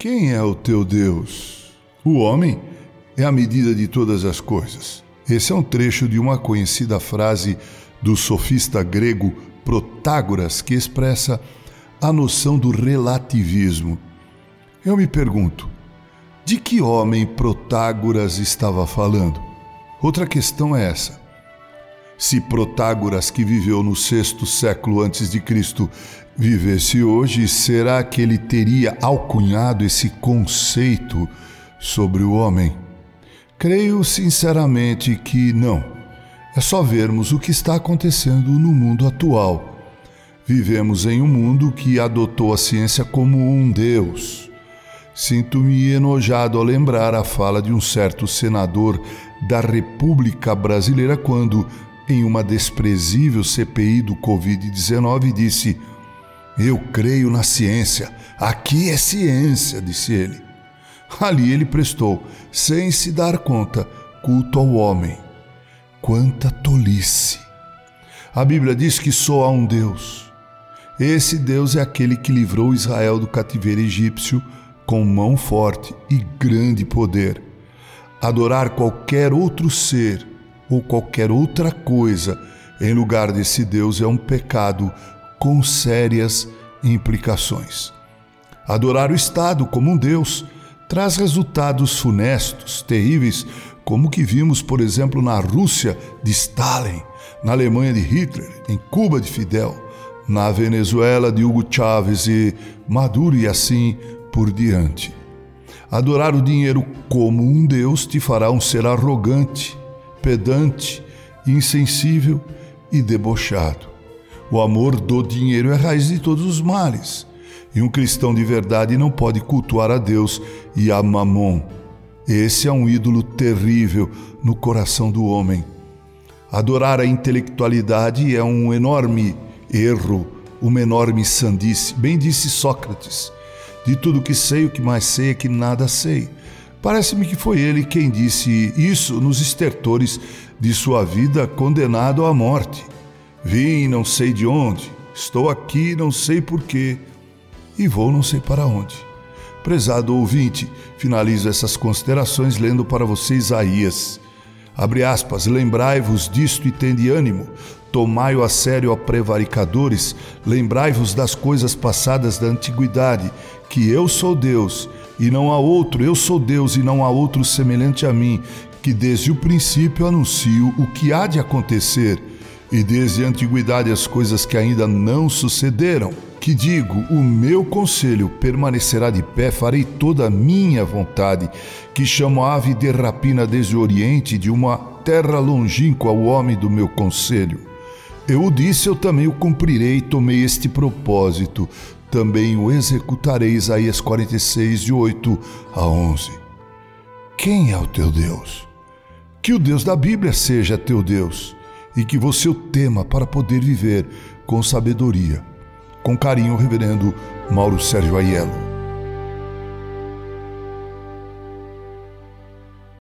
Quem é o teu Deus? O homem é a medida de todas as coisas. Esse é um trecho de uma conhecida frase do sofista grego Protágoras que expressa a noção do relativismo. Eu me pergunto, de que homem Protágoras estava falando? Outra questão é essa. Se Protágoras, que viveu no sexto século antes de Cristo, vivesse hoje, será que ele teria alcunhado esse conceito sobre o homem? Creio sinceramente que não. É só vermos o que está acontecendo no mundo atual. Vivemos em um mundo que adotou a ciência como um Deus. Sinto-me enojado ao lembrar a fala de um certo senador da República Brasileira quando, em uma desprezível CPI do Covid-19, disse: Eu creio na ciência, aqui é ciência, disse ele. Ali ele prestou, sem se dar conta, culto ao homem. Quanta tolice! A Bíblia diz que só há um Deus. Esse Deus é aquele que livrou Israel do cativeiro egípcio com mão forte e grande poder. Adorar qualquer outro ser ou qualquer outra coisa em lugar desse Deus é um pecado com sérias implicações. Adorar o Estado como um Deus traz resultados funestos, terríveis, como o que vimos, por exemplo, na Rússia de Stalin, na Alemanha de Hitler, em Cuba de Fidel, na Venezuela de Hugo Chávez e Maduro e assim por diante. Adorar o dinheiro como um Deus te fará um ser arrogante, pedante, insensível e debochado. O amor do dinheiro é a raiz de todos os males. E um cristão de verdade não pode cultuar a Deus e a Mamon. Esse é um ídolo terrível no coração do homem. Adorar a intelectualidade é um enorme erro, uma enorme sandice. Bem disse Sócrates: De tudo que sei, o que mais sei é que nada sei. Parece-me que foi ele quem disse isso nos estertores de sua vida, condenado à morte. Vim não sei de onde, estou aqui não sei porquê, e vou não sei para onde. Prezado ouvinte, finalizo essas considerações lendo para você Isaías. Abre aspas, lembrai-vos disto e tende ânimo, tomai-o a sério, ó prevaricadores, lembrai-vos das coisas passadas da antiguidade, que eu sou Deus e não há outro, eu sou Deus e não há outro semelhante a mim, que desde o princípio anuncio o que há de acontecer, e desde a antiguidade as coisas que ainda não sucederam. Que digo, o meu conselho permanecerá de pé, farei toda a minha vontade, que chamo a ave de rapina desde o oriente, de uma terra longínqua ao homem do meu conselho. Eu o disse, eu também o cumprirei, tomei este propósito também o executarei. Isaías 46, de 8 a 11. Quem é o teu Deus? Que o Deus da Bíblia seja teu Deus e que você o tema para poder viver com sabedoria. Com carinho, Reverendo Mauro Sérgio Aiello.